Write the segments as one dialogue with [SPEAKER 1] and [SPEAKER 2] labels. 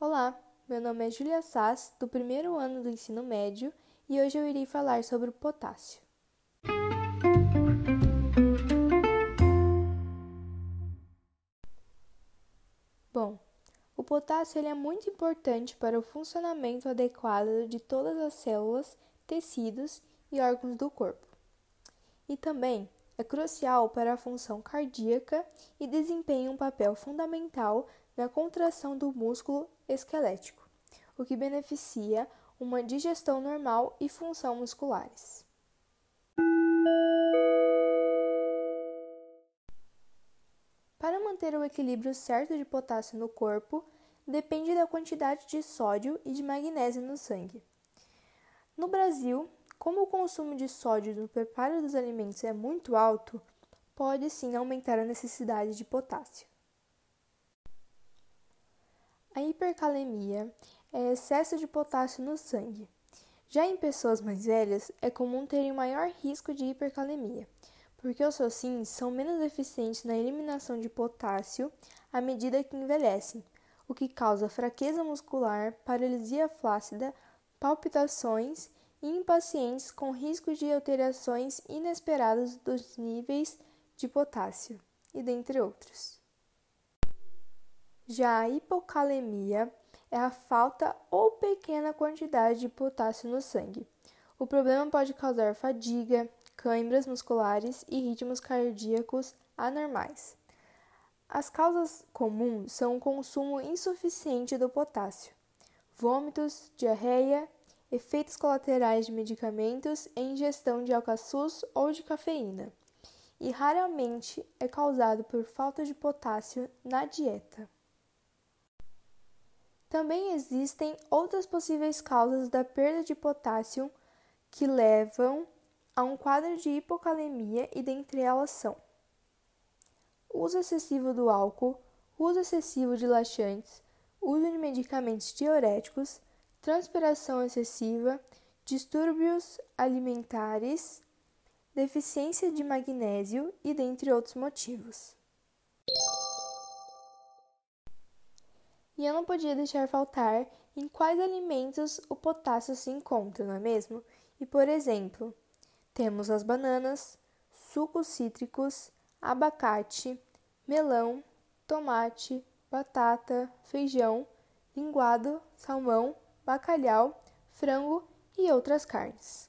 [SPEAKER 1] Olá, meu nome é Julia Sass, do primeiro ano do ensino médio, e hoje eu irei falar sobre o potássio. Bom, o potássio ele é muito importante para o funcionamento adequado de todas as células, tecidos e órgãos do corpo. E também é crucial para a função cardíaca e desempenha um papel fundamental na contração do músculo esquelético, o que beneficia uma digestão normal e função musculares. Para manter o equilíbrio certo de potássio no corpo, depende da quantidade de sódio e de magnésio no sangue. No Brasil, como o consumo de sódio no preparo dos alimentos é muito alto, pode sim aumentar a necessidade de potássio. A hipercalemia é excesso de potássio no sangue. Já em pessoas mais velhas, é comum terem maior risco de hipercalemia, porque os seus rins são menos eficientes na eliminação de potássio à medida que envelhecem, o que causa fraqueza muscular, paralisia flácida, palpitações em pacientes com risco de alterações inesperadas dos níveis de potássio, e dentre outros. Já a hipocalemia é a falta ou pequena quantidade de potássio no sangue. O problema pode causar fadiga, câimbras musculares e ritmos cardíacos anormais. As causas comuns são o consumo insuficiente do potássio, vômitos, diarreia efeitos colaterais de medicamentos e ingestão de alcaçuz ou de cafeína, e raramente é causado por falta de potássio na dieta. Também existem outras possíveis causas da perda de potássio que levam a um quadro de hipocalemia e dentre elas são uso excessivo do álcool, uso excessivo de laxantes, uso de medicamentos diuréticos, transpiração excessiva, distúrbios alimentares, deficiência de magnésio e dentre outros motivos. E eu não podia deixar faltar em quais alimentos o potássio se encontra, não é mesmo? E por exemplo, temos as bananas, sucos cítricos, abacate, melão, tomate, batata, feijão, linguado, salmão, bacalhau, frango e outras carnes.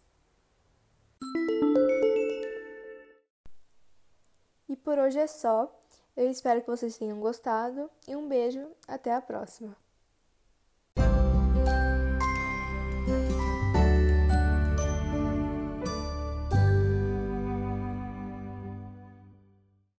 [SPEAKER 1] E por hoje é só. Eu espero que vocês tenham gostado e um beijo, até a próxima!